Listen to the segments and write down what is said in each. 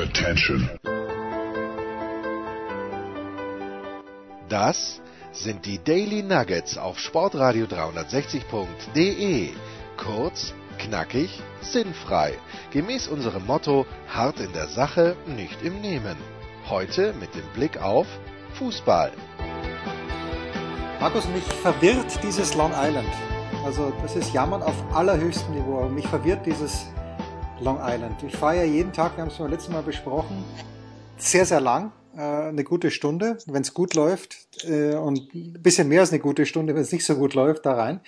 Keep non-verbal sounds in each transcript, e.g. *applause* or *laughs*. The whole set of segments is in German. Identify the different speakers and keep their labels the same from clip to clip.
Speaker 1: Attention.
Speaker 2: Das sind die Daily Nuggets auf Sportradio 360.de. Kurz, knackig, sinnfrei. Gemäß unserem Motto: hart in der Sache, nicht im Nehmen. Heute mit dem Blick auf Fußball.
Speaker 3: Markus, mich verwirrt dieses Long Island. Also das ist Jammern auf allerhöchstem Niveau. Mich verwirrt dieses Long Island. Ich fahre ja jeden Tag, wir haben es beim letzten Mal besprochen, sehr, sehr lang, äh, eine gute Stunde, wenn es gut läuft äh, und ein bisschen mehr als eine gute Stunde, wenn es nicht so gut läuft, da rein.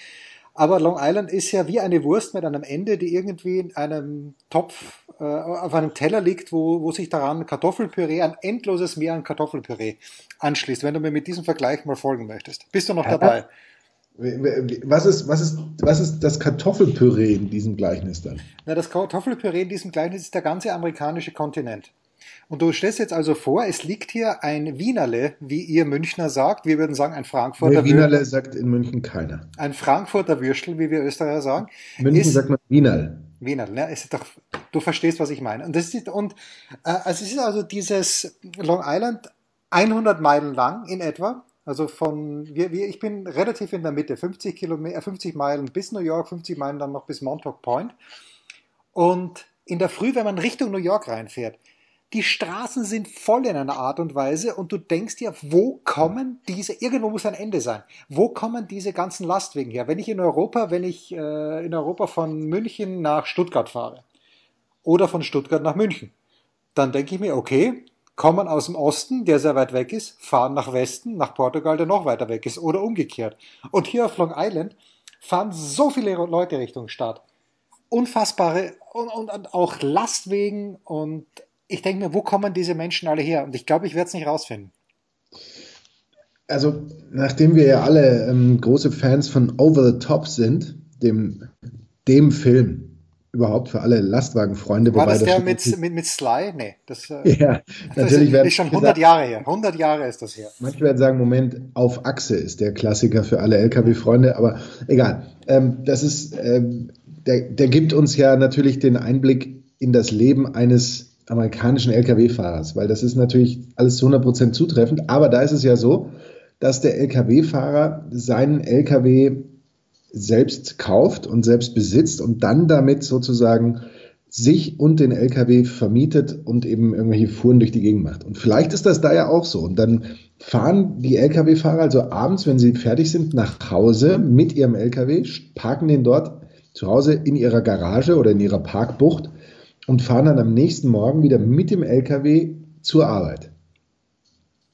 Speaker 3: Aber Long Island ist ja wie eine Wurst mit einem Ende, die irgendwie in einem Topf äh, auf einem Teller liegt, wo, wo sich daran Kartoffelpüree, ein endloses Meer an Kartoffelpüree anschließt, wenn du mir mit diesem Vergleich mal folgen möchtest. Bist du noch dabei?
Speaker 4: Was ist, was, ist, was ist das Kartoffelpüree in diesem Gleichnis dann?
Speaker 3: Na, das Kartoffelpüree in diesem Gleichnis ist der ganze amerikanische Kontinent. Und du stellst jetzt also vor, es liegt hier ein Wienerle, wie ihr Münchner sagt. Wir würden sagen ein Frankfurter
Speaker 4: nee, Wienerle sagt in München keiner.
Speaker 3: Ein Frankfurter Würstel, wie wir Österreicher sagen.
Speaker 4: In München ist, sagt man Wienerl.
Speaker 3: Wienerl, ne? Ist doch, du verstehst, was ich meine. Und, das ist, und äh, also es ist also dieses Long Island 100 Meilen lang in etwa. Also von, wir, wir, ich bin relativ in der Mitte, 50 Kilometer, 50 Meilen bis New York, 50 Meilen dann noch bis Montauk Point. Und in der Früh, wenn man Richtung New York reinfährt, die Straßen sind voll in einer Art und Weise und du denkst dir, wo kommen diese, irgendwo muss ein Ende sein. Wo kommen diese ganzen Lastwagen her? Wenn ich in Europa, wenn ich äh, in Europa von München nach Stuttgart fahre oder von Stuttgart nach München, dann denke ich mir, okay, kommen aus dem Osten, der sehr weit weg ist, fahren nach Westen, nach Portugal, der noch weiter weg ist oder umgekehrt. Und hier auf Long Island fahren so viele Leute Richtung Stadt. Unfassbare und, und, und auch Lastwegen und ich denke mir, wo kommen diese Menschen alle her? Und ich glaube, ich werde es nicht rausfinden.
Speaker 4: Also, nachdem wir ja alle ähm, große Fans von Over the Top sind, dem, dem Film überhaupt für alle Lastwagenfreunde.
Speaker 3: War das der das mit, mit, mit Sly? Nee,
Speaker 4: das, äh, *laughs* ja, das natürlich
Speaker 3: ist, ist schon 100 gesagt, Jahre her. 100 Jahre ist das her.
Speaker 4: Manche werden sagen, Moment, auf Achse ist der Klassiker für alle LKW-Freunde, aber egal. Ähm, das ist, ähm, der, der gibt uns ja natürlich den Einblick in das Leben eines amerikanischen Lkw-Fahrers, weil das ist natürlich alles zu 100% zutreffend, aber da ist es ja so, dass der Lkw-Fahrer seinen Lkw selbst kauft und selbst besitzt und dann damit sozusagen sich und den LKW vermietet und eben irgendwelche Fuhren durch die Gegend macht. Und vielleicht ist das da ja auch so. Und dann fahren die Lkw-Fahrer also abends, wenn sie fertig sind, nach Hause mit ihrem Lkw, parken den dort zu Hause in ihrer Garage oder in ihrer Parkbucht und fahren dann am nächsten Morgen wieder mit dem LKW zur Arbeit.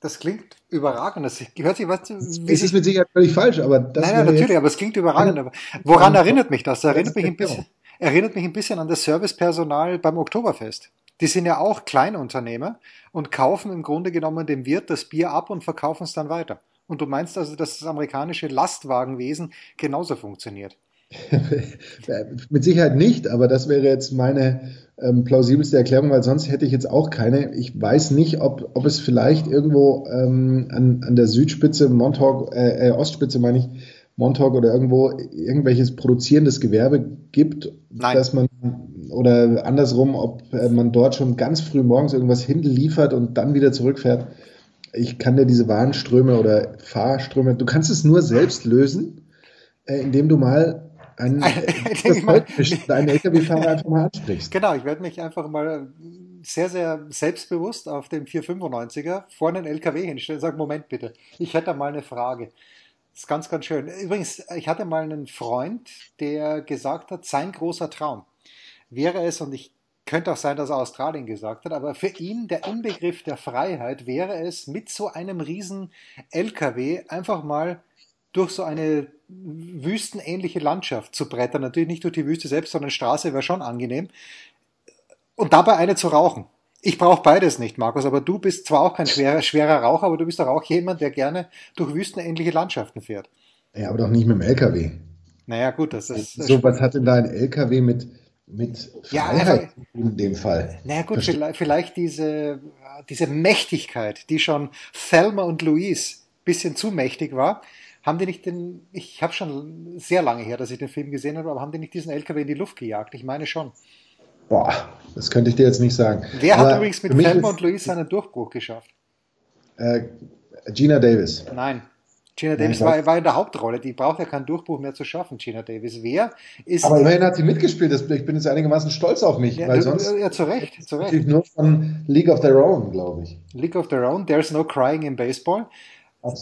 Speaker 3: Das klingt überragend. Das hört sich was.
Speaker 4: Es ist mit Sicherheit völlig falsch, aber das.
Speaker 3: Nein, nein natürlich, aber es klingt überragend. Aber woran erinnert mich das? Das erinnert mich ein bisschen, erinnert mich ein bisschen an das Servicepersonal beim Oktoberfest. Die sind ja auch Kleinunternehmer und kaufen im Grunde genommen dem Wirt das Bier ab und verkaufen es dann weiter. Und du meinst also, dass das amerikanische Lastwagenwesen genauso funktioniert? *laughs*
Speaker 4: Mit Sicherheit nicht, aber das wäre jetzt meine ähm, plausibelste Erklärung, weil sonst hätte ich jetzt auch keine. Ich weiß nicht, ob, ob es vielleicht irgendwo ähm, an, an der Südspitze, Montauk, äh, äh, Ostspitze meine ich, Montauk oder irgendwo irgendwelches produzierendes Gewerbe gibt, Nein. dass man oder andersrum, ob äh, man dort schon ganz früh morgens irgendwas hinliefert und dann wieder zurückfährt. Ich kann dir diese Warenströme oder Fahrströme, du kannst es nur selbst lösen, äh, indem du mal einen, einen LKW-Fahrer einfach mal ansprichst.
Speaker 3: Genau, ich werde mich einfach mal sehr, sehr selbstbewusst auf dem 495er vor einen LKW hinstellen und sagen, Moment bitte, ich hätte mal eine Frage. Das ist ganz, ganz schön. Übrigens, ich hatte mal einen Freund, der gesagt hat, sein großer Traum wäre es, und ich könnte auch sein, dass er Australien gesagt hat, aber für ihn der Inbegriff der Freiheit wäre es, mit so einem riesen LKW einfach mal durch so eine wüstenähnliche Landschaft zu brettern. Natürlich nicht durch die Wüste selbst, sondern Straße wäre schon angenehm. Und dabei eine zu rauchen. Ich brauche beides nicht, Markus, aber du bist zwar auch kein schwerer, schwerer Raucher, aber du bist doch auch jemand, der gerne durch wüstenähnliche Landschaften fährt.
Speaker 4: Ja, aber doch nicht mit dem LKW.
Speaker 3: Naja, gut, das ist.
Speaker 4: So, was hat denn da ein LKW mit, mit Freiheit ja, in dem Fall?
Speaker 3: Naja, gut, vielleicht, vielleicht diese, diese Mächtigkeit, die schon Thelma und Louise bisschen zu mächtig war, haben die nicht den, ich habe schon sehr lange her, dass ich den Film gesehen habe, aber haben die nicht diesen LKW in die Luft gejagt? Ich meine schon.
Speaker 4: Boah, das könnte ich dir jetzt nicht sagen.
Speaker 3: Wer Aber hat übrigens mit Thelma und Louise seinen Durchbruch geschafft?
Speaker 4: Äh, Gina Davis.
Speaker 3: Nein. Gina Davis war, war, in der Hauptrolle. Die braucht ja keinen Durchbruch mehr zu schaffen, Gina Davis. Wer ist.
Speaker 4: Aber immerhin hat sie mitgespielt. Ich bin jetzt einigermaßen stolz auf mich.
Speaker 3: Ja,
Speaker 4: weil
Speaker 3: du,
Speaker 4: sonst
Speaker 3: ja zu Recht. Zu Recht.
Speaker 4: nur von League of Their Own, glaube ich.
Speaker 3: League of Their Own. There's no crying in baseball.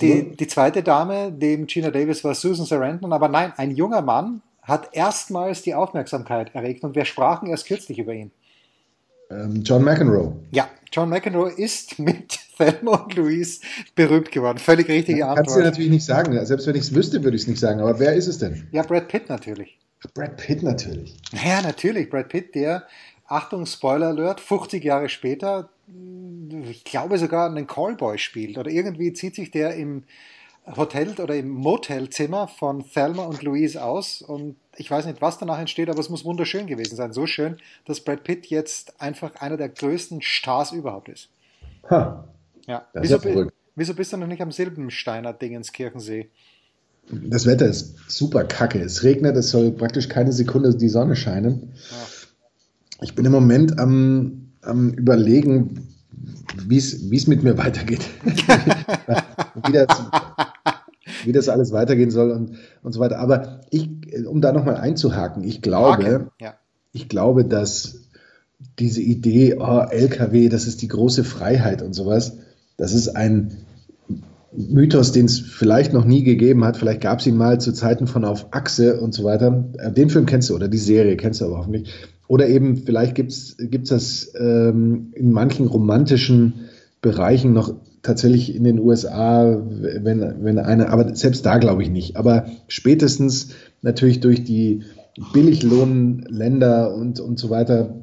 Speaker 3: Die, die, zweite Dame, dem Gina Davis, war Susan Sarandon. Aber nein, ein junger Mann hat erstmals die Aufmerksamkeit erregt und wir sprachen erst kürzlich über ihn.
Speaker 4: Ähm, John McEnroe.
Speaker 3: Ja, John McEnroe ist mit Thelma und Louise berühmt geworden. Völlig richtige
Speaker 4: Antwort. Kannst du natürlich nicht sagen. Selbst wenn ich es wüsste, würde ich es nicht sagen. Aber wer ist es denn?
Speaker 3: Ja, Brad Pitt natürlich.
Speaker 4: Brad Pitt natürlich.
Speaker 3: Ja, natürlich. Brad Pitt, der, Achtung, Spoiler Alert, 50 Jahre später, ich glaube sogar einen Callboy spielt. Oder irgendwie zieht sich der im Hotel oder im Motelzimmer von Thelma und Louise aus und ich weiß nicht, was danach entsteht, aber es muss wunderschön gewesen sein. So schön, dass Brad Pitt jetzt einfach einer der größten Stars überhaupt ist.
Speaker 4: Ha.
Speaker 3: Ja. Wieso, ja wieso, bist du noch nicht am Silbensteiner Dingenskirchensee?
Speaker 4: Das Wetter ist super kacke. Es regnet, es soll praktisch keine Sekunde die Sonne scheinen. Ja. Ich bin im Moment am, am überlegen, wie es mit mir weitergeht. *laughs* wie, das, wie, das, alles weitergehen soll und, und so weiter. Aber ich, um da nochmal einzuhaken, ich glaube, ja. ich glaube, dass diese Idee, oh, LKW, das ist die große Freiheit und sowas, das ist ein Mythos, den es vielleicht noch nie gegeben hat. Vielleicht gab es ihn mal zu Zeiten von Auf Achse und so weiter. Äh, den Film kennst du oder die Serie kennst du aber hoffentlich. Oder eben, vielleicht gibt es das ähm, in manchen romantischen Bereichen noch tatsächlich in den USA, wenn, wenn eine, aber selbst da glaube ich nicht. Aber spätestens natürlich durch die Billiglohnländer und, und so weiter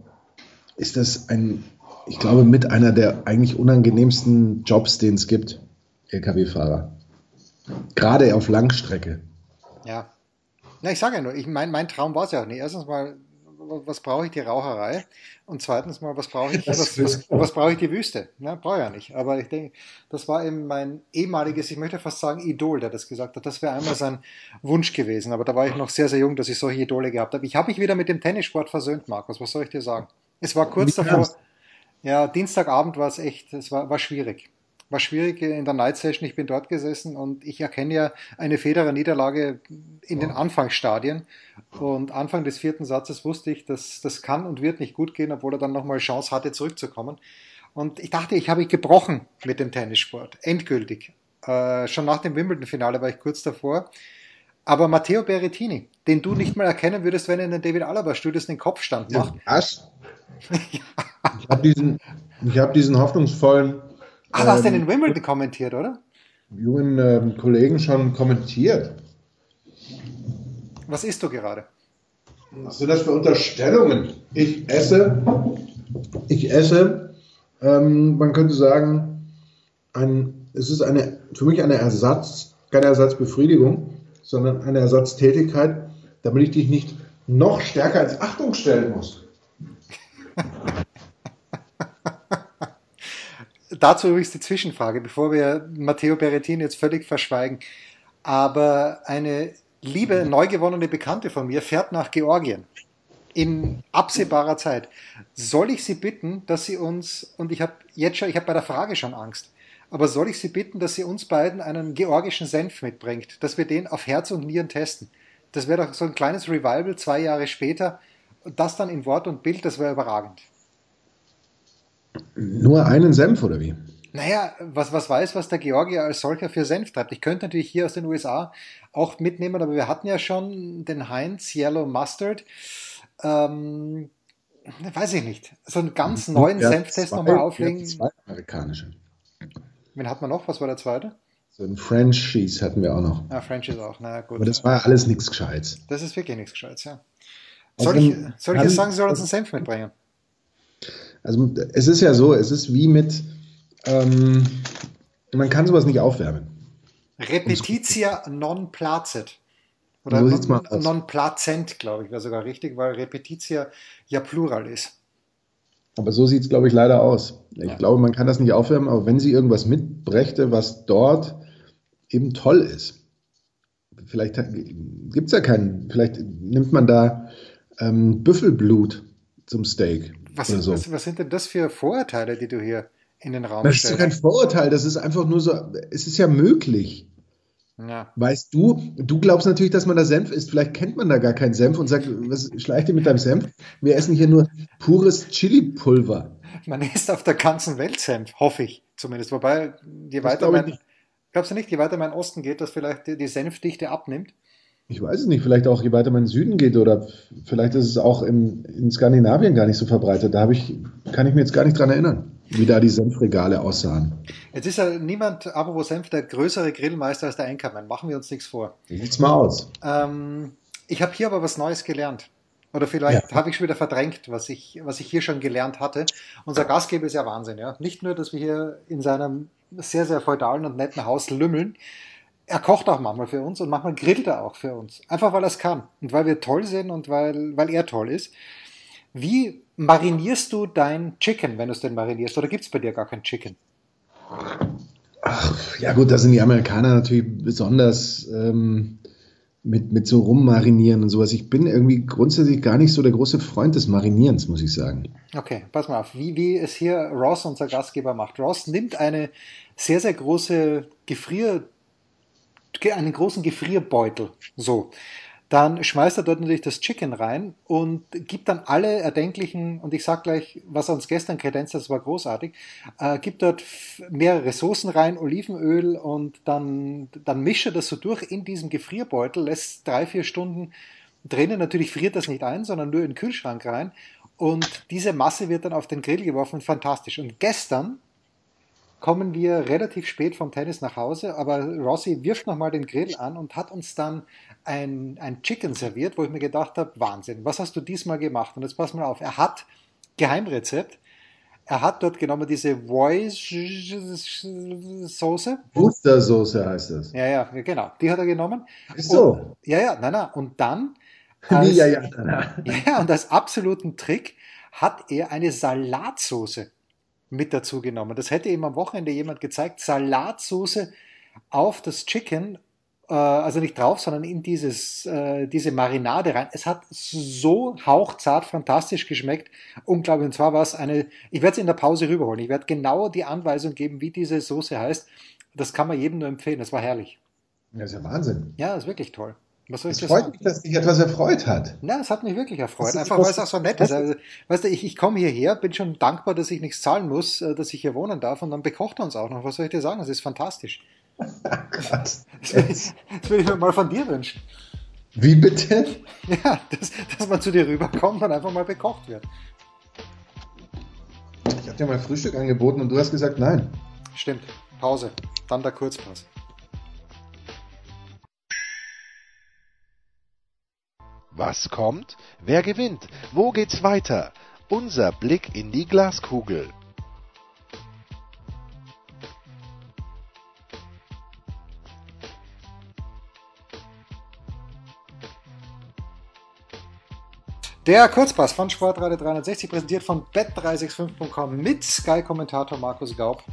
Speaker 4: ist das ein, ich glaube, mit einer der eigentlich unangenehmsten Jobs, den es gibt, Lkw-Fahrer. Gerade auf Langstrecke.
Speaker 3: Ja. Na, ich sage ja nur, ich mein, mein Traum war es ja auch nicht. Erstens mal was brauche ich die Raucherei? Und zweitens mal, was brauche ich, was, was, was brauche ich die Wüste? Ja, brauche ich ja nicht. Aber ich denke, das war eben mein ehemaliges, ich möchte fast sagen, Idol, der das gesagt hat. Das wäre einmal sein Wunsch gewesen. Aber da war ich noch sehr, sehr jung, dass ich solche Idole gehabt habe. Ich habe mich wieder mit dem Tennissport versöhnt, Markus. Was soll ich dir sagen? Es war kurz davor. Ja, Dienstagabend war es echt, es war, war schwierig war schwierig in der Night Session. Ich bin dort gesessen und ich erkenne ja eine Federer-Niederlage in den Anfangsstadien. Und Anfang des vierten Satzes wusste ich, dass das kann und wird nicht gut gehen, obwohl er dann nochmal Chance hatte, zurückzukommen. Und ich dachte, ich habe gebrochen mit dem Tennissport. Endgültig. Äh, schon nach dem Wimbledon-Finale war ich kurz davor. Aber Matteo Berrettini, den du nicht mal erkennen würdest, wenn er in den David Alaba-Studios den Kopfstand macht.
Speaker 4: Was? ja. *laughs* Ich habe diesen, hab diesen hoffnungsvollen
Speaker 3: Ah, du hast ähm, den Wimbledon kommentiert, oder?
Speaker 4: Jungen ähm, Kollegen schon kommentiert.
Speaker 3: Was isst du gerade?
Speaker 4: Was sind das für Unterstellungen? Ich esse, ich esse, ähm, man könnte sagen, ein, es ist eine, für mich eine Ersatz, keine Ersatzbefriedigung, sondern eine Ersatztätigkeit, damit ich dich nicht noch stärker als Achtung stellen muss.
Speaker 3: Dazu übrigens die Zwischenfrage, bevor wir Matteo Berrettini jetzt völlig verschweigen. Aber eine liebe, neu gewonnene Bekannte von mir fährt nach Georgien in absehbarer Zeit. Soll ich Sie bitten, dass Sie uns, und ich habe jetzt schon, ich habe bei der Frage schon Angst, aber soll ich Sie bitten, dass sie uns beiden einen georgischen Senf mitbringt, dass wir den auf Herz und Nieren testen? Das wäre doch so ein kleines Revival zwei Jahre später. Das dann in Wort und Bild, das wäre überragend.
Speaker 4: Nur einen Senf oder wie?
Speaker 3: Naja, was, was weiß, was der Georgier als solcher für Senf treibt. Ich könnte natürlich hier aus den USA auch mitnehmen, aber wir hatten ja schon den Heinz Yellow Mustard. Ähm, weiß ich nicht. So einen ganz neuen ja, Senftest nochmal auflegen. Zwei
Speaker 4: amerikanische.
Speaker 3: Wen hat man noch? Was war der zweite?
Speaker 4: So ein French Cheese hatten wir auch noch.
Speaker 3: Ah, French ist auch, na gut.
Speaker 4: Aber das war alles nichts Gescheites.
Speaker 3: Das ist wirklich nichts Gescheites, ja. Soll ich, soll ich jetzt sagen, sie soll uns einen Senf mitbringen?
Speaker 4: Also es ist ja so, es ist wie mit, ähm, man kann sowas nicht aufwärmen.
Speaker 3: Repetitia non placet. Oder so non, non placent, glaube ich, wäre sogar richtig, weil Repetitia ja Plural ist.
Speaker 4: Aber so sieht es, glaube ich, leider aus. Ich ja. glaube, man kann das nicht aufwärmen, aber wenn sie irgendwas mitbrächte, was dort eben toll ist, vielleicht gibt es ja keinen, vielleicht nimmt man da ähm, Büffelblut zum Steak.
Speaker 3: Was,
Speaker 4: so.
Speaker 3: was, was sind denn das für Vorurteile, die du hier in den Raum
Speaker 4: Das ist ja
Speaker 3: stellst?
Speaker 4: kein Vorurteil, das ist einfach nur so, es ist ja möglich.
Speaker 3: Ja.
Speaker 4: Weißt du, du glaubst natürlich, dass man da Senf isst. Vielleicht kennt man da gar keinen Senf und sagt, was schleicht ihr mit deinem Senf? Wir essen hier nur pures Chili-Pulver.
Speaker 3: Man isst auf der ganzen Welt Senf, hoffe ich zumindest. Wobei, je
Speaker 4: Das
Speaker 3: weiter man,
Speaker 4: nicht.
Speaker 3: glaubst du nicht, je weiter man in Osten geht, dass vielleicht die Senfdichte abnimmt?
Speaker 4: Ich weiß es nicht, vielleicht auch, je weiter man in den Süden geht oder vielleicht ist es auch im, in Skandinavien gar nicht so verbreitet. Da habe ich, kann ich mir jetzt gar nicht dran erinnern, wie da die Senfregale aussahen.
Speaker 3: Jetzt ist ja niemand, apropos Senf, der größere Grillmeister als der Enkermann. Machen wir uns nichts vor.
Speaker 4: Sieht's mal aus?
Speaker 3: Ähm, ich habe hier aber was Neues gelernt. Oder vielleicht
Speaker 4: Ja.
Speaker 3: habe ich schon wieder verdrängt, was ich, was ich hier schon gelernt hatte. Unser Gastgeber ist ja Wahnsinn, ja. Nicht nur, dass wir hier in seinem sehr, sehr feudalen und netten Haus lümmeln. Er kocht auch manchmal für uns und manchmal grillt er auch für uns. Einfach weil er es kann. Und weil wir toll sind und weil, weil er toll ist. Wie marinierst du dein Chicken, wenn du es denn marinierst? Oder gibt es bei dir gar kein Chicken?
Speaker 4: Ach, ja gut, da sind die Amerikaner natürlich besonders ähm, mit, mit so rummarinieren und sowas. Ich bin irgendwie grundsätzlich gar nicht so der große Freund des Marinierens, muss ich sagen.
Speaker 3: Okay, pass mal auf, wie, wie es hier Ross, unser Gastgeber, macht. Ross nimmt eine sehr, sehr große Gefrier, ge- einen großen Gefrierbeutel, so. Dann schmeißt er dort natürlich das Chicken rein und gibt dann alle erdenklichen, und ich sag gleich, was er uns gestern kredenzt, das war großartig, äh, gibt dort mehrere Soßen rein, Olivenöl und dann, dann mischt er das so durch in diesem Gefrierbeutel, lässt drei, vier Stunden drinnen. Natürlich friert das nicht ein, sondern nur in den Kühlschrank rein. Und diese Masse wird dann auf den Grill geworfen. Fantastisch. Und gestern kommen wir relativ spät vom Tennis nach Hause, aber Rossi wirft nochmal den Grill an und hat uns dann ein, ein Chicken serviert, wo ich mir gedacht habe, Wahnsinn, was hast du diesmal gemacht? Und jetzt pass mal auf, er hat Geheimrezept. Er hat dort genommen diese Voice-Soße.
Speaker 4: Worcestersoße heißt das.
Speaker 3: Ja, ja, genau. Die hat er genommen.
Speaker 4: So.
Speaker 3: Und, ja, ja, nein, nein. Und dann als-
Speaker 4: ja, ja, na, na. *laughs*
Speaker 3: ja, und als absoluten Trick hat er eine Salatsoße mit dazu genommen. Das hätte ihm am Wochenende jemand gezeigt. Salatsoße auf das Chicken, äh, also nicht drauf, sondern in dieses, äh, diese Marinade rein. Es hat so hauchzart fantastisch geschmeckt. Unglaublich. Und zwar war es eine, ich werde es in der Pause rüberholen. Ich werde genau die Anweisung geben, wie diese Soße heißt. Das kann man jedem nur empfehlen. Das war herrlich.
Speaker 4: Das ist ja Wahnsinn.
Speaker 3: Ja, das ist wirklich toll. Was soll ich
Speaker 4: Es
Speaker 3: dir
Speaker 4: freut
Speaker 3: sagen?
Speaker 4: mich, dass dich etwas erfreut hat.
Speaker 3: Ja, es hat mich wirklich erfreut.
Speaker 4: Das
Speaker 3: Einfach weil es auch so nett ist. Also, weißt du, ich, ich komme hierher, bin schon dankbar, dass ich nichts zahlen muss, äh, dass ich hier wohnen darf und dann bekocht er uns auch noch. Was soll ich dir sagen? Das ist fantastisch. *laughs* Das das will ich mir mal von dir wünschen.
Speaker 4: Wie bitte? *laughs*
Speaker 3: Ja, dass, dass man zu dir rüberkommt und einfach mal bekocht wird.
Speaker 4: Ich habe dir mal Frühstück angeboten und du hast gesagt nein.
Speaker 3: Stimmt. Pause. Dann der Kurzpass.
Speaker 2: Was kommt? Wer gewinnt? Wo geht's weiter? Unser Blick in die Glaskugel.
Speaker 3: Der Kurzpass von Sportradio 360, präsentiert von bet365.com mit Sky-Kommentator Markus Gaub.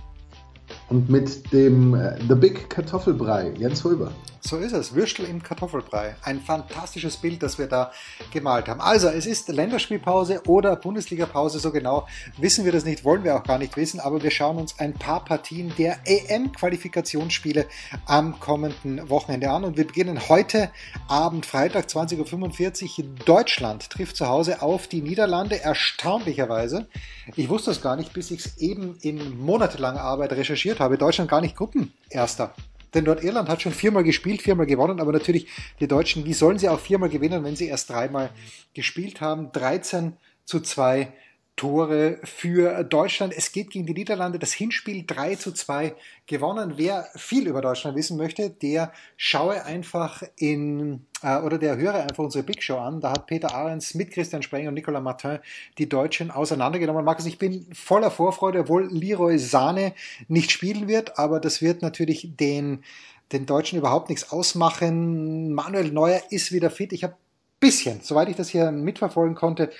Speaker 4: Und mit dem äh, The Big Kartoffelbrei, Jens Hulber.
Speaker 3: So ist es. Würstel im Kartoffelbrei. Ein fantastisches Bild, das wir da gemalt haben. Also, es ist Länderspielpause oder Bundesligapause. So genau wissen wir das nicht, wollen wir auch gar nicht wissen. Aber wir schauen uns ein paar Partien der EM-Qualifikationsspiele am kommenden Wochenende an. Und wir beginnen heute Abend, Freitag, 20.45 Uhr. Deutschland trifft zu Hause auf die Niederlande. Erstaunlicherweise. Ich wusste es gar nicht, bis ich es eben in monatelanger Arbeit recherchiert habe. Deutschland gar nicht Gruppenerster. Denn Nordirland hat schon viermal gespielt, viermal gewonnen, aber natürlich die Deutschen, wie sollen sie auch viermal gewinnen, wenn sie erst dreimal gespielt haben? 13 zu 2 Tore für Deutschland. Es geht gegen die Niederlande. Das Hinspiel 3 zu 2 gewonnen. Wer viel über Deutschland wissen möchte, der schaue einfach in äh, oder der höre einfach unsere Big Show an. Da hat Peter Ahrens mit Christian Spreng und Nicolas Martin die Deutschen auseinandergenommen. Markus, ich bin voller Vorfreude, obwohl Leroy Sahne nicht spielen wird, aber das wird natürlich den, den Deutschen überhaupt nichts ausmachen. Manuel Neuer ist wieder fit. Ich habe bisschen, soweit ich das hier mitverfolgen konnte,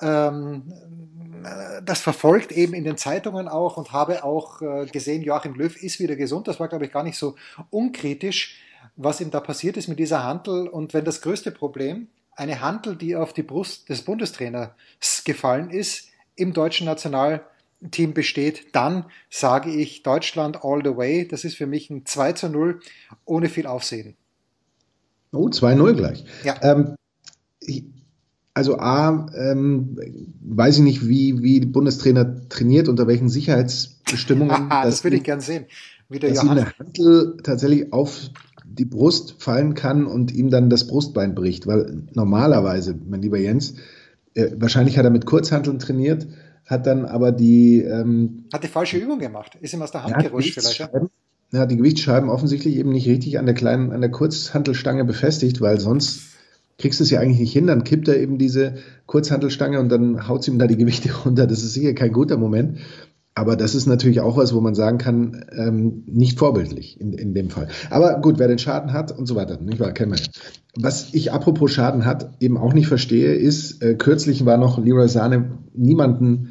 Speaker 3: ähm, das verfolgt eben in den Zeitungen auch und habe auch äh, gesehen, Joachim Löw ist wieder gesund. Das war, glaube ich, gar nicht so unkritisch, was ihm da passiert ist mit dieser Handel. Und wenn das größte Problem eine Handel, die auf die Brust des Bundestrainers gefallen ist, im deutschen Nationalteam besteht, dann sage ich Deutschland all the way. Das ist für mich ein 2 zu 0 ohne viel Aufsehen.
Speaker 4: Oh, 2-0 gleich. Ja. Ähm, also A, ähm, weiß ich nicht, wie, wie Bundestrainer trainiert, unter welchen Sicherheitsbestimmungen. *laughs*
Speaker 3: das würde ich gern sehen.
Speaker 4: Wie der dass ihm eine Handel tatsächlich auf die Brust fallen kann und ihm dann das Brustbein bricht. Weil normalerweise, mein lieber Jens, äh, wahrscheinlich hat er mit Kurzhanteln trainiert, hat dann aber die... Ähm,
Speaker 3: hat die falsche Übung gemacht, ist ihm aus der Hand gerutscht vielleicht. Ja?
Speaker 4: Ja, die Gewichtsscheiben offensichtlich eben nicht richtig an der kleinen, an der Kurzhantelstange befestigt, weil sonst kriegst du es ja eigentlich nicht hin. Dann kippt er eben diese Kurzhantelstange und dann haut ihm da die Gewichte *laughs* runter. Das ist sicher kein guter Moment. Aber das ist natürlich auch was, wo man sagen kann, ähm, nicht vorbildlich in, in dem Fall. Aber gut, wer den Schaden hat und so weiter, nicht wahr, kennen wir ja. Was ich apropos Schaden hat, eben auch nicht verstehe, ist, äh, kürzlich war noch Leroy Sane niemanden,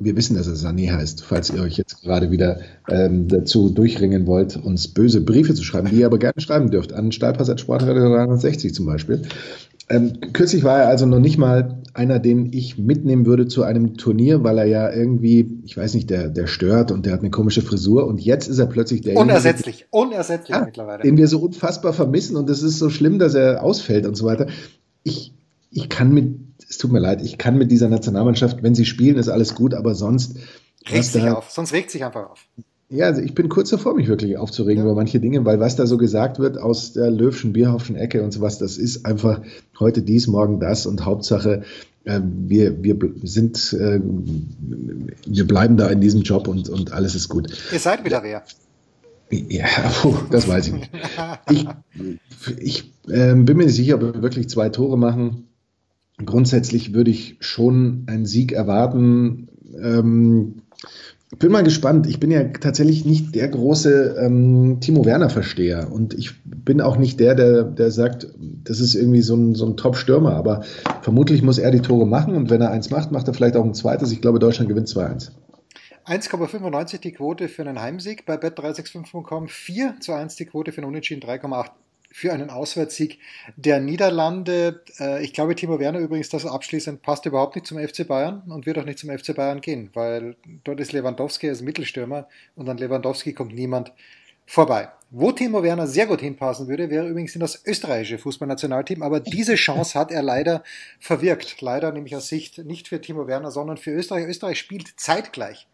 Speaker 4: wir wissen, dass er Sané heißt, falls ihr euch jetzt gerade wieder ähm, dazu durchringen wollt, uns böse Briefe zu schreiben, die ihr aber gerne schreiben dürft, an Stahlpass.sportradio 360 zum Beispiel. Ähm, kürzlich war er also noch nicht mal einer, den ich mitnehmen würde zu einem Turnier, weil er ja irgendwie, ich weiß nicht, der, der stört und der hat eine komische Frisur und jetzt ist er plötzlich der.
Speaker 3: Unersetzlich, unersetzlich ja, mittlerweile.
Speaker 4: Den wir so unfassbar vermissen und es ist so schlimm, dass er ausfällt und so weiter. Ich, ich kann mit, es tut mir leid, ich kann mit dieser Nationalmannschaft, wenn sie spielen, ist alles gut, aber sonst.
Speaker 3: Regt sich auf, sonst regt sich einfach auf.
Speaker 4: Ja, also ich bin kurz davor, mich wirklich aufzuregen ja. über manche Dinge, weil was da so gesagt wird aus der Löwschen Bierhoffschen Ecke und sowas, das ist einfach heute dies, morgen das und Hauptsache, äh, wir, wir sind, äh, wir bleiben da in diesem Job und, und alles ist gut.
Speaker 3: Ihr seid wieder wer.
Speaker 4: Ja, puh, das weiß ich nicht. Ich, ich äh, bin mir nicht sicher, ob wir wirklich zwei Tore machen. Grundsätzlich würde ich schon einen Sieg erwarten. Ähm, bin mal gespannt. Ich bin ja tatsächlich nicht der große ähm, Timo Werner-Versteher und ich bin auch nicht der, der, der sagt, das ist irgendwie so ein, so ein Top-Stürmer, aber vermutlich muss er die Tore machen und wenn er eins macht, macht er vielleicht auch ein zweites. Ich glaube, Deutschland gewinnt 2-1.
Speaker 3: 1,95 die Quote für einen Heimsieg bei bet365.com, 4 zu 1 die Quote für einen Unentschieden, 3,8 für einen Auswärtssieg der Niederlande. Äh, ich glaube, Timo Werner übrigens, das abschließend passt überhaupt nicht zum FC Bayern und wird auch nicht zum FC Bayern gehen, weil dort ist Lewandowski als Mittelstürmer und an Lewandowski kommt niemand vorbei. Wo Timo Werner sehr gut hinpassen würde, wäre übrigens in das österreichische Fußballnationalteam, aber diese Chance hat er leider verwirkt. Leider nämlich aus Sicht nicht für Timo Werner, sondern für Österreich. Österreich spielt zeitgleich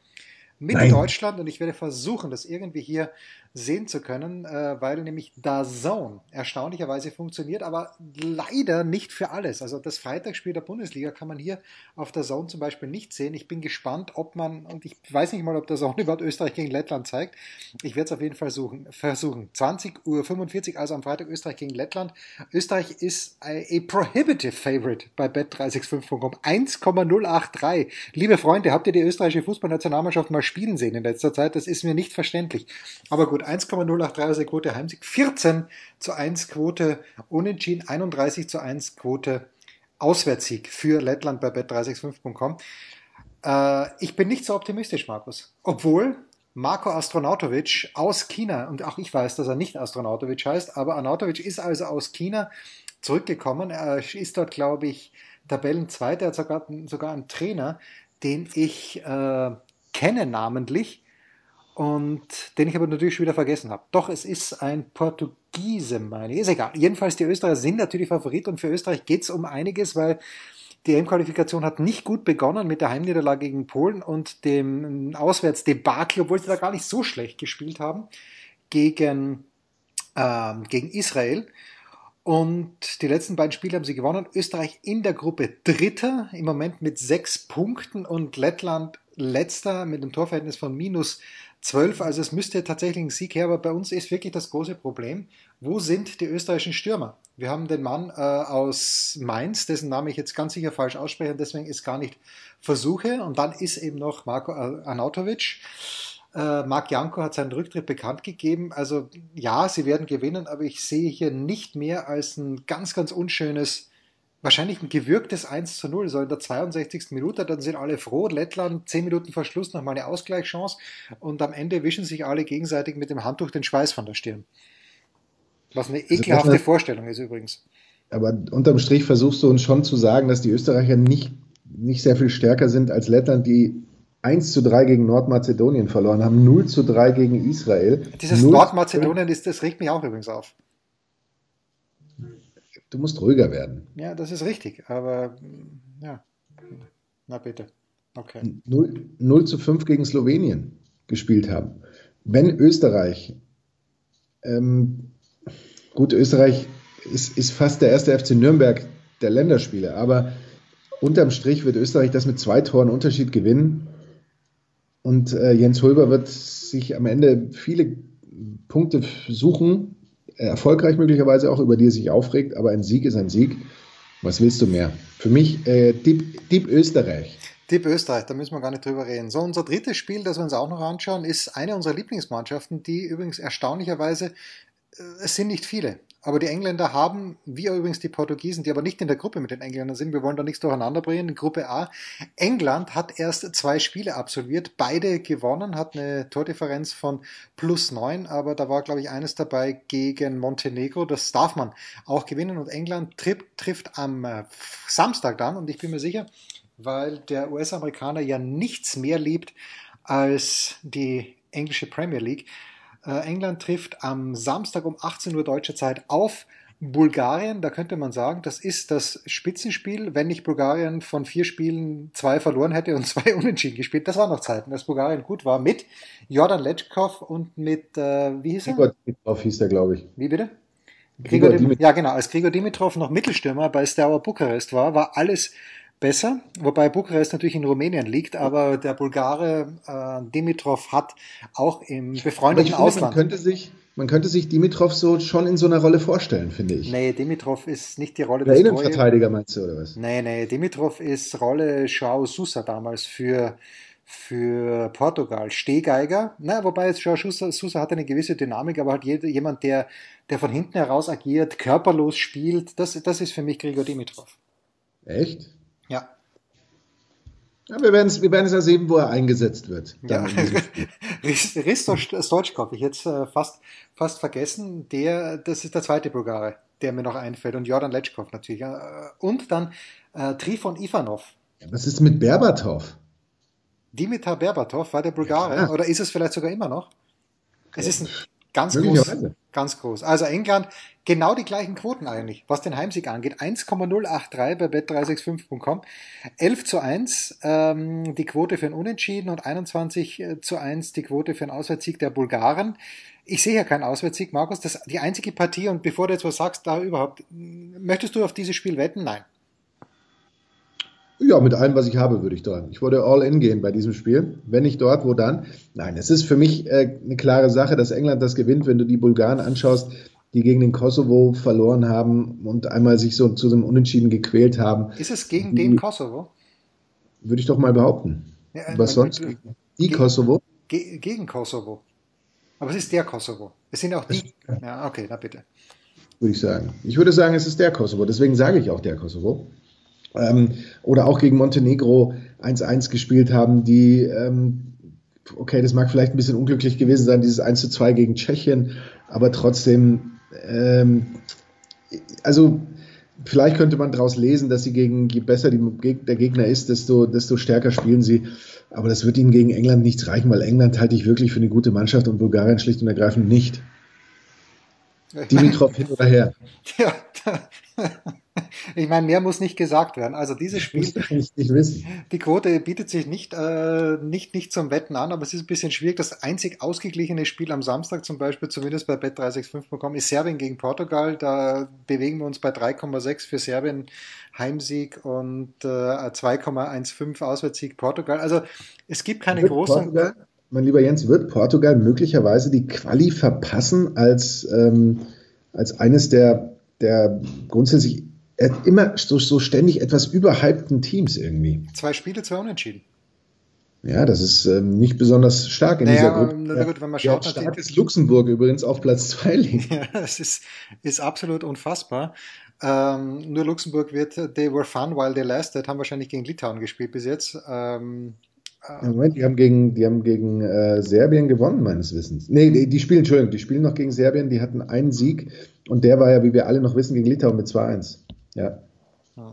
Speaker 3: mit Nein. Deutschland und ich werde versuchen, das irgendwie hier sehen zu können, äh, weil nämlich da Zone erstaunlicherweise funktioniert, aber leider nicht für alles. Also das Freitagsspiel der Bundesliga kann man hier auf der Zone zum Beispiel nicht sehen. Ich bin gespannt, ob man, und ich weiß nicht mal, ob der Zone *laughs* überhaupt Österreich gegen Lettland zeigt. Ich werde es auf jeden Fall suchen, versuchen. 20 Uhr 45, also am Freitag Österreich gegen Lettland. Österreich ist a, a prohibitive favorite bei bet365.com. 1,083. Liebe Freunde, habt ihr die österreichische Fußballnationalmannschaft mal spielen sehen in letzter Zeit? Das ist mir nicht verständlich. Aber gut, 1,083 Quote Heimsieg, 14 zu 1 Quote Unentschieden, 31 zu 1 Quote Auswärtssieg für Lettland bei bet365.com. Äh, ich bin nicht so optimistisch, Markus. Obwohl Marco Astronautovic aus China, und auch ich weiß, dass er nicht Astronautovic heißt, aber Arnautovic ist also aus China zurückgekommen. Er ist dort, glaube ich, Tabellenzweiter, er hat sogar, sogar einen Trainer, den ich äh, kenne namentlich und den ich aber natürlich schon wieder vergessen habe. Doch, es ist ein Portugiese, meine ich. Ist egal. Jedenfalls, die Österreicher sind natürlich Favorit und für Österreich geht es um einiges, weil die EM-Qualifikation hat nicht gut begonnen mit der Heimniederlage gegen Polen und dem Auswärtsdebakel, obwohl sie da gar nicht so schlecht gespielt haben, gegen, ähm, gegen Israel. Und die letzten beiden Spiele haben sie gewonnen. Österreich in der Gruppe Dritter, im Moment mit sechs Punkten und Lettland Letzter mit einem Torverhältnis von minus 12, also es müsste tatsächlich ein Sieg her, aber bei uns ist wirklich das große Problem, wo sind die österreichischen Stürmer? Wir haben den Mann äh, aus Mainz, dessen Name ich jetzt ganz sicher falsch ausspreche, deswegen ist gar nicht versuche. Und dann ist eben noch Marco Arnautovic. Äh, Marc Janko hat seinen Rücktritt bekannt gegeben. Also ja, sie werden gewinnen, aber ich sehe hier nicht mehr als ein ganz, ganz unschönes wahrscheinlich ein gewürgtes 1 zu 0, so in der 62. Minute, dann sind alle froh. Lettland 10 Minuten vor Schluss nochmal eine Ausgleichschance und am Ende wischen sich alle gegenseitig mit dem Handtuch den Schweiß von der Stirn. Was eine also ekelhafte also, Vorstellung ist übrigens.
Speaker 4: aber unterm Strich versuchst du uns schon zu sagen, dass die Österreicher nicht, nicht sehr viel stärker sind als Lettland, die 1 zu 3 gegen Nordmazedonien verloren haben, 0 zu 3 gegen Israel.
Speaker 3: Dieses Nordmazedonien, ist, das regt mich auch übrigens auf.
Speaker 4: Du musst ruhiger werden.
Speaker 3: Ja, das ist richtig, aber ja, na bitte.
Speaker 4: Okay. 0, 0 zu 5 gegen Slowenien gespielt haben. Wenn Österreich, ähm, gut, Österreich ist, ist fast der erste FC Nürnberg der Länderspiele, aber unterm Strich wird Österreich das mit zwei Toren Unterschied gewinnen. Und äh, Jens Hulber wird sich am Ende viele Punkte suchen, erfolgreich möglicherweise auch, über die er sich aufregt, aber ein Sieg ist ein Sieg. Was willst du mehr? Für mich äh, Deep, Österreich.
Speaker 3: Deep Österreich, da müssen wir gar nicht drüber reden. So, unser drittes Spiel, das wir uns auch noch anschauen, ist eine unserer Lieblingsmannschaften, die übrigens erstaunlicherweise, äh, es sind nicht viele, aber die Engländer haben, wie übrigens die Portugiesen, die aber nicht in der Gruppe mit den Engländern sind, wir wollen da nichts durcheinander bringen, in Gruppe A. England hat erst zwei Spiele absolviert, beide gewonnen, hat eine Tordifferenz von plus neun, aber da war, glaube ich, eines dabei gegen Montenegro. Das darf man auch gewinnen und England trifft, trifft am äh, Samstag dann und ich bin mir sicher, weil der US-Amerikaner ja nichts mehr liebt als die englische Premier League, England trifft am Samstag um 18 Uhr deutsche Zeit auf Bulgarien. Da könnte man sagen, das ist das Spitzenspiel, wenn nicht Bulgarien von vier Spielen zwei verloren hätte und *laughs* zwei unentschieden gespielt. Das waren noch Zeiten, dass Bulgarien gut war mit Jordan Letschkow und mit, äh, wie hieß er?
Speaker 4: Gregor Dimitrov hieß er, glaube ich.
Speaker 3: Wie bitte? Gregor Dimitrov. Ja, genau. Als Gregor Dimitrov noch Mittelstürmer bei Steaua Bukarest war, war alles besser, wobei Bukarest natürlich in Rumänien liegt, aber der Bulgare äh, Dimitrov hat auch im befreundeten finde, Ausland.
Speaker 4: Man könnte sich, man könnte sich Dimitrov so schon in so einer Rolle vorstellen, finde ich.
Speaker 3: Nee, Dimitrov ist nicht die Rolle
Speaker 4: der des Innenverteidiger, meinst du, oder was?
Speaker 3: Nee, nee, Dimitrov ist Rolle Joao Sousa damals für für Portugal. Stehgeiger, na, wobei jetzt Joao Sousa hat eine gewisse Dynamik, aber halt jemand, der, der von hinten heraus agiert, körperlos spielt, das, das ist für mich Grigor Dimitrov.
Speaker 4: Echt?
Speaker 3: Ja.
Speaker 4: ja wir werden es wir ja sehen, wo er eingesetzt wird.
Speaker 3: Ja. *laughs* Risto Stoichkov, ich jetzt äh, fast, fast vergessen, der, das ist der zweite Bulgare, der mir noch einfällt. Und Jordan Letschkov natürlich. Und dann äh, Trifon Ivanov.
Speaker 4: Ja, was ist mit Berbatov?
Speaker 3: Dimitar Berbatov war der Bulgare. Ja. Oder ist es vielleicht sogar immer noch? Es ist ein Ganz groß. Ganz groß. Also England, genau die gleichen Quoten eigentlich, was den Heimsieg angeht. 1,083 bei bet365.com. 11 zu 1 ähm, die Quote für ein Unentschieden und 21 äh, zu 1 die Quote für einen Auswärtssieg der Bulgaren. Ich sehe ja keinen Auswärtssieg, Markus. Das die einzige Partie, und bevor du jetzt was sagst, da überhaupt, möchtest du auf dieses Spiel wetten? Nein.
Speaker 4: Ja, mit allem, was ich habe, würde ich sagen. Ich wollte all in gehen bei diesem Spiel. Wenn nicht dort, wo dann? Nein, es ist für mich äh, eine klare Sache, dass England das gewinnt, wenn du die Bulgaren anschaust, die gegen den Kosovo verloren haben und einmal sich so zu einem Unentschieden gequält haben.
Speaker 3: Ist es gegen die, den Kosovo?
Speaker 4: Würde ich doch mal behaupten. Ja, was sonst? Die gegen, Kosovo?
Speaker 3: Ge gegen Kosovo. Aber es ist der Kosovo. Es sind auch die. Ja, okay, na bitte.
Speaker 4: Würde ich sagen. Ich würde sagen, es ist der Kosovo. Deswegen sage ich auch der Kosovo ähm, oder auch gegen Montenegro 1-1 gespielt haben, die, ähm, okay, das mag vielleicht ein bisschen unglücklich gewesen sein, dieses 1-2 gegen Tschechien, aber trotzdem, ähm, also vielleicht könnte man daraus lesen, dass sie gegen, je besser die, der Gegner ist, desto, desto stärker spielen sie. Aber das wird ihnen gegen England nichts reichen, weil England halte ich wirklich für eine gute Mannschaft und Bulgarien schlicht und ergreifend nicht. Dimitrov hin oder her. *laughs*
Speaker 3: Ja, ich meine, mehr muss nicht gesagt werden. Also dieses Spiel, die Quote bietet sich nicht, äh, nicht, nicht zum Wetten an, aber es ist ein bisschen schwierig. Das einzig ausgeglichene Spiel am Samstag zum Beispiel, zumindest bei bet365.com, ist Serbien gegen Portugal. Da bewegen wir uns bei 3,6 für Serbien Heimsieg und äh, 2,15 Auswärtssieg Portugal. Also es gibt keine großen...
Speaker 4: Portugal, mein lieber Jens, wird Portugal möglicherweise die Quali verpassen als, ähm, als eines der, der grundsätzlich immer so, so ständig etwas überhypten Teams irgendwie.
Speaker 3: Zwei Spiele, zwei Unentschieden.
Speaker 4: Ja, das ist ähm, nicht besonders stark in naja, dieser Gruppe.
Speaker 3: Na gut, wenn man schaut,
Speaker 4: ja, stark ist Luxemburg übrigens auf Platz 2 liegt. *laughs*
Speaker 3: Ja, das ist, ist absolut unfassbar. Ähm, nur Luxemburg wird, they were fun while they lasted, haben wahrscheinlich gegen Litauen gespielt bis jetzt. Ähm,
Speaker 4: Ja, Moment, die haben gegen, die haben gegen äh, Serbien gewonnen, meines Wissens. Nee, die, die, spielen, Entschuldigung, die spielen noch gegen Serbien, die hatten einen Sieg und der war ja, wie wir alle noch wissen, gegen Litauen mit 2-1. Ja.
Speaker 3: ja.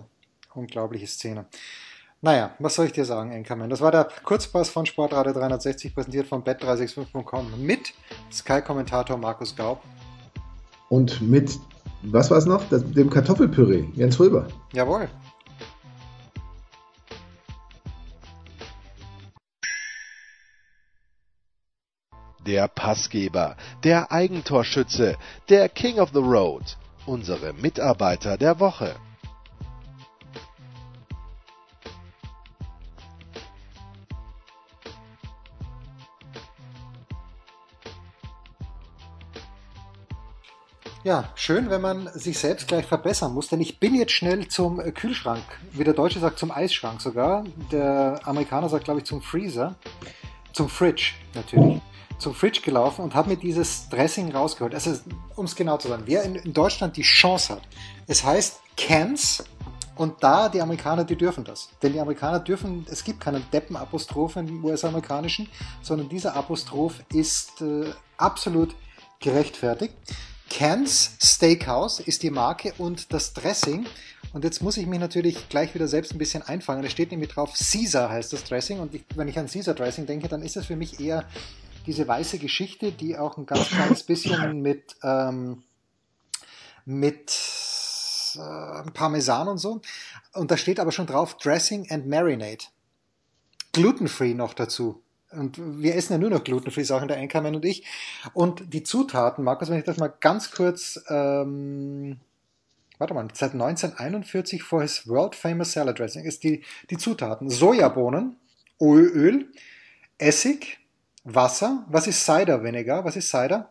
Speaker 3: Unglaubliche Szene. Naja, was soll ich dir sagen, Enkermann? Das war der Kurzpass von Sportradio 360, präsentiert von bet365.com mit Sky-Kommentator Markus Gaub.
Speaker 4: Und mit, was war es noch? Das, dem Kartoffelpüree, Jens Röber.
Speaker 3: Jawohl.
Speaker 2: Der Passgeber, der Eigentorschütze, der King of the Road, unsere Mitarbeiter der Woche.
Speaker 3: Ja, schön, wenn man sich selbst gleich verbessern muss, denn ich bin jetzt schnell zum Kühlschrank, wie der Deutsche sagt, zum Eisschrank sogar. Der Amerikaner sagt, glaube ich, zum Freezer, zum Fridge natürlich, zum Fridge gelaufen und habe mir dieses Dressing rausgeholt. Also, um es genau zu sagen, wer in, in Deutschland die Chance hat, es heißt Cans und da die Amerikaner, die dürfen das. Denn die Amerikaner dürfen, es gibt keinen Deppen-Apostroph im US-amerikanischen, sondern dieser Apostroph ist äh, absolut gerechtfertigt. Cans Steakhouse ist die Marke und das Dressing. Und jetzt muss ich mich natürlich gleich wieder selbst ein bisschen einfangen. Da steht nämlich drauf, Caesar heißt das Dressing. Und ich, wenn ich an Caesar Dressing denke, dann ist das für mich eher diese weiße Geschichte, die auch ein ganz kleines bisschen mit, ähm, mit äh, Parmesan und so. Und da steht aber schon drauf Dressing and Marinade. Glutenfree noch dazu. Und wir essen ja nur noch glutenfree Sachen, der Einkommen und ich. Und die Zutaten, Markus, wenn ich das mal ganz kurz, ähm, warte mal, seit 1941 for his world famous salad dressing ist die, die Zutaten Sojabohnen, Ölöl, Essig, Wasser. Was ist Cider Vinegar? Was ist Cider?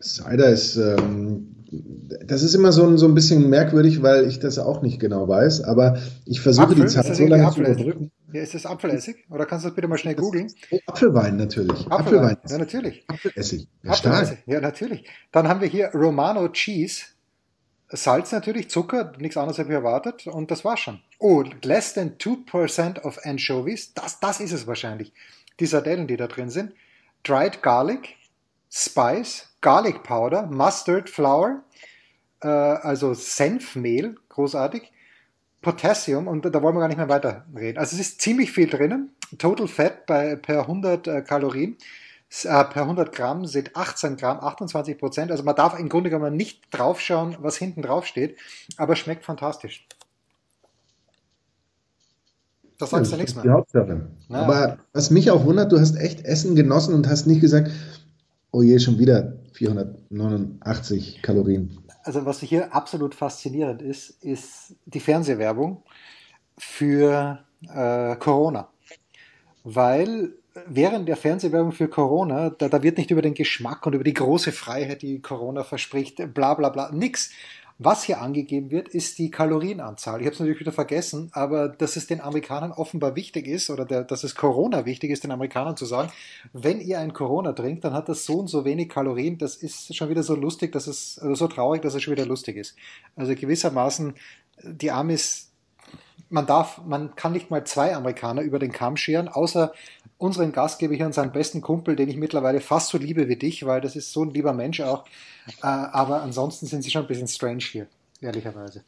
Speaker 4: Cider ist, ähm, das ist immer so ein, so ein bisschen merkwürdig, weil ich das auch nicht genau weiß, aber ich versuche die Zeit so lange zu überbrücken.
Speaker 3: Ja, ist das Apfelessig? Oder kannst du das bitte mal schnell googeln?
Speaker 4: Oh, Apfelwein natürlich.
Speaker 3: Apfelwein, Apfelwein. ja natürlich.
Speaker 4: Apfelessig.
Speaker 3: Ja, Apfelessig, ja natürlich. Dann haben wir hier Romano Cheese. Salz natürlich, Zucker, nichts anderes hätte ich erwartet und das war's schon. Oh, less than 2% of anchovies, das, das ist es wahrscheinlich. Die Sardellen, die da drin sind. Dried Garlic, Spice, Garlic Powder, Mustard Flour, äh, also Senfmehl, großartig, Potassium und da wollen wir gar nicht mehr weiter reden. Also es ist ziemlich viel drinnen. Total Fat bei, per 100 äh, Kalorien, äh, per 100 Gramm sind 18 Gramm, 28 Prozent. Also man darf im Grunde genommen nicht draufschauen, was hinten drauf steht, aber schmeckt fantastisch.
Speaker 4: Das sagst ja, du nichts mehr. Die Hauptsache. Ja. Aber was mich auch wundert, du hast echt Essen genossen und hast nicht gesagt, oh je, schon wieder 489 Kalorien
Speaker 3: also was hier absolut faszinierend ist, ist die Fernsehwerbung für äh, Corona. Weil während der Fernsehwerbung für Corona, da, da wird nicht über den Geschmack und über die große Freiheit, die Corona verspricht, bla bla bla, nix. Was hier angegeben wird, ist die Kalorienanzahl. Ich habe es natürlich wieder vergessen, aber dass es den Amerikanern offenbar wichtig ist oder der, dass es Corona wichtig ist, den Amerikanern zu sagen, wenn ihr ein Corona trinkt, dann hat das so und so wenig Kalorien. Das ist schon wieder so lustig, dass es also so traurig, dass es schon wieder lustig ist. Also gewissermaßen die Amis man darf, man kann nicht mal zwei Amerikaner über den Kamm scheren, außer unseren Gastgeber hier und seinen besten Kumpel, den ich mittlerweile fast so liebe wie dich, weil das ist so ein lieber Mensch auch. Äh, aber ansonsten sind sie schon ein bisschen strange hier, ehrlicherweise.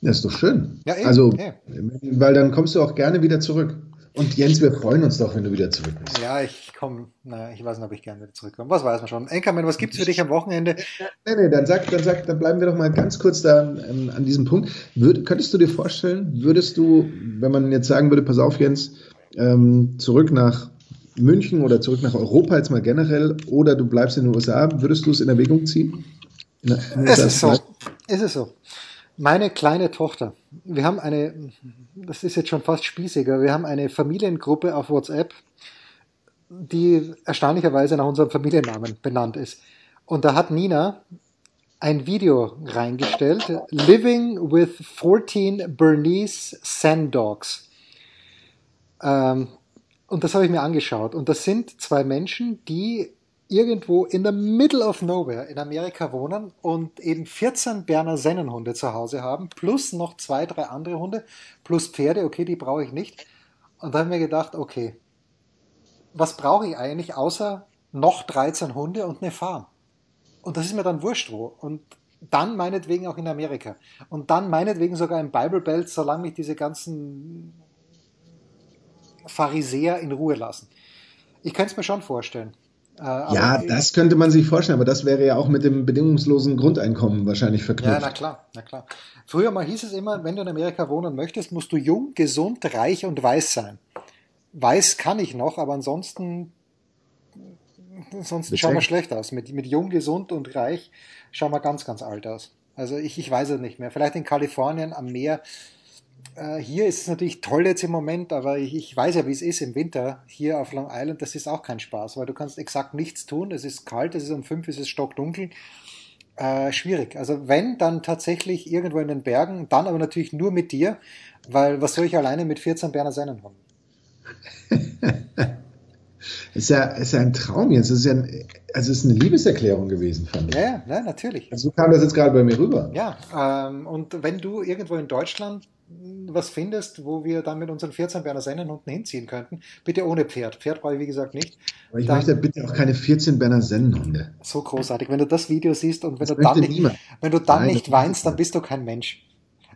Speaker 4: Das ist doch schön. Ja, eben, also, eben. weil dann kommst du auch gerne wieder zurück. Und Jens, wir freuen uns doch, wenn du wieder zurück bist.
Speaker 3: Ja, ich komme, naja, ich weiß nicht, ob ich gerne wieder zurückkomme. Was weiß man schon. Enkermann, was gibt's für dich am Wochenende?
Speaker 4: Nee, nee, dann sag, dann sag, dann bleiben wir doch mal ganz kurz da an, an diesem Punkt. Würd, könntest du dir vorstellen, würdest du, wenn man jetzt sagen würde, pass auf, Jens, ähm, zurück nach München oder zurück nach Europa jetzt mal generell oder du bleibst in den USA, würdest du es in Erwägung ziehen?
Speaker 3: In es ist so. Es ist so. Meine kleine Tochter, wir haben eine, das ist jetzt schon fast spießiger, wir haben eine Familiengruppe auf WhatsApp, die erstaunlicherweise nach unserem Familiennamen benannt ist. Und da hat Nina ein Video reingestellt, Living with 14 Bernese Sand Ähm, und das habe ich mir angeschaut. Und das sind zwei Menschen, die irgendwo in the middle of nowhere in Amerika wohnen und eben 14 Berner Sennenhunde zu Hause haben, plus noch zwei, drei andere Hunde, plus Pferde, okay, die brauche ich nicht. Und da habe ich mir gedacht, okay, was brauche ich eigentlich außer noch 13 Hunde und eine Farm? Und das ist mir dann wurscht wo. Und dann meinetwegen auch in Amerika. Und dann meinetwegen sogar im Bible Belt, solange mich diese ganzen Pharisäer in Ruhe lassen. Ich könnte es mir schon vorstellen.
Speaker 4: Äh, ja, das könnte man sich vorstellen, aber das wäre ja auch mit dem bedingungslosen Grundeinkommen wahrscheinlich verknüpft. Ja,
Speaker 3: na klar, na klar. Früher mal hieß es immer, wenn du in Amerika wohnen möchtest, musst du jung, gesund, reich und weiß sein. Weiß kann ich noch, aber ansonsten, ansonsten schauen wir schlecht aus. Mit, mit jung, gesund und reich schauen wir ganz, ganz alt aus. Also ich, ich weiß es nicht mehr. Vielleicht in Kalifornien am Meer äh, hier ist es natürlich toll jetzt im Moment, aber ich, ich weiß ja, wie es ist im Winter hier auf Long Island. Das ist auch kein Spaß, weil du kannst exakt nichts tun. Es ist kalt, es ist um fünf, es ist stockdunkel. Äh, schwierig. Also wenn, dann tatsächlich irgendwo in den Bergen, dann aber natürlich nur mit dir, weil was soll ich alleine mit 14 Berner Sennen haben? *laughs*
Speaker 4: ist ja, ist ja ein Traum jetzt. Es ist ja ein, also ist eine Liebeserklärung gewesen, fand
Speaker 3: ich. Ja, ja, natürlich.
Speaker 4: Also so kam das jetzt gerade bei mir rüber.
Speaker 3: Ja, ähm, und wenn du irgendwo in Deutschland was findest, wo wir dann mit unseren 14 Berner Sennenhunden hinziehen könnten, bitte ohne Pferd. Pferd brauche ich wie gesagt nicht.
Speaker 4: Aber ich dann, möchte bitte auch keine 14 Berner Sennenhunde.
Speaker 3: So großartig. Wenn du das Video siehst und wenn das du dann nicht, wenn du dann Nein, nicht weinst, dann bist du kein Mensch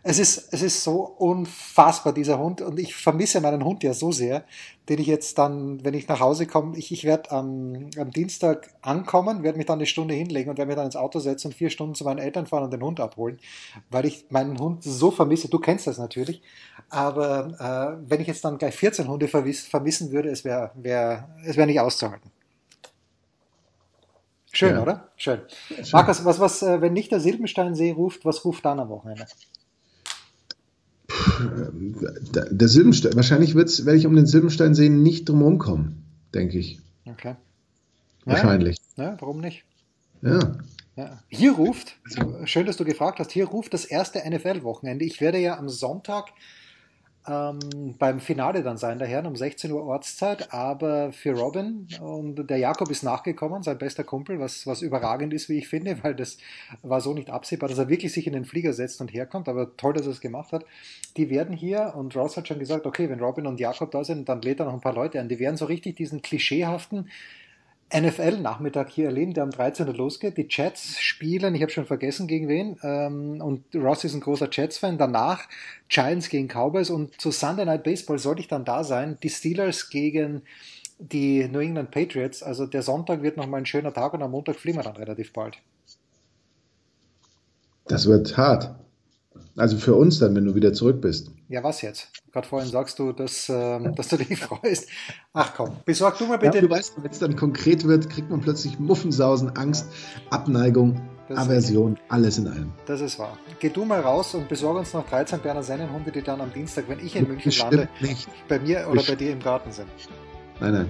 Speaker 3: es ist, es ist so unfassbar, dieser Hund. Und ich vermisse meinen Hund ja so sehr, den ich jetzt dann, wenn ich nach Hause komme, ich, ich werde am, am Dienstag ankommen, werde mich dann eine Stunde hinlegen und werde mich dann ins Auto setzen und vier Stunden zu meinen Eltern fahren und den Hund abholen, weil ich meinen Hund so vermisse. Du kennst das natürlich. Aber äh, wenn ich jetzt dann gleich 14 Hunde vermissen würde, es wäre wär, es wär nicht auszuhalten. Schön, ja. oder? Schön. Schön. Markus, was, was, äh, wenn nicht der Silbensteinsee ruft, was ruft dann am Wochenende?
Speaker 4: Der Silbenstein, wahrscheinlich wird's, werde ich um den Silbensteinsee nicht drumherum kommen, denke ich.
Speaker 3: Okay.
Speaker 4: Wahrscheinlich.
Speaker 3: Ja, ja, warum nicht?
Speaker 4: Ja.
Speaker 3: ja. Hier ruft, schön, dass du gefragt hast, hier ruft das erste NFL-Wochenende. Ich werde ja am Sonntag ähm, beim Finale dann sein, der Herren um 16 Uhr Ortszeit, aber für Robin und der Jakob ist nachgekommen, sein bester Kumpel, was, was überragend ist, wie ich finde, *laughs* weil das war so nicht absehbar, dass er wirklich sich in den Flieger setzt und herkommt, aber toll, dass er es gemacht hat. Die werden hier, und Ross hat schon gesagt, okay, wenn Robin und Jakob da sind, dann lädt er noch ein paar Leute ein, die werden so richtig diesen klischeehaften NFL-Nachmittag hier erleben, der am 13. Uhr losgeht. Die Jets spielen, ich habe schon vergessen gegen wen, ähm, und Ross ist ein großer Jets-Fan. Danach Giants gegen Cowboys und zu Sunday Night Baseball sollte ich dann da sein. Die Steelers gegen die New England Patriots. Also der Sonntag wird nochmal ein schöner Tag und am Montag fliegen wir dann relativ bald.
Speaker 4: Das wird hart. Also für uns dann, wenn du wieder zurück bist.
Speaker 3: Ja, was jetzt? Gerade vorhin sagst du, dass, äh, *laughs* dass du dich freust. Ach komm, besorg du mal bitte. Ja,
Speaker 4: du weißt, wenn es dann konkret wird, kriegt man plötzlich Muffensausen, Angst, Abneigung, das Aversion, alles in allem.
Speaker 3: Das ist wahr. Geh du mal raus und besorg uns noch 13 Berner Sennenhunde, die dann am Dienstag, wenn ich in München Bestimmt lande,
Speaker 4: nicht.
Speaker 3: bei mir oder Bestimmt. bei dir im Garten sind.
Speaker 4: Nein, nein.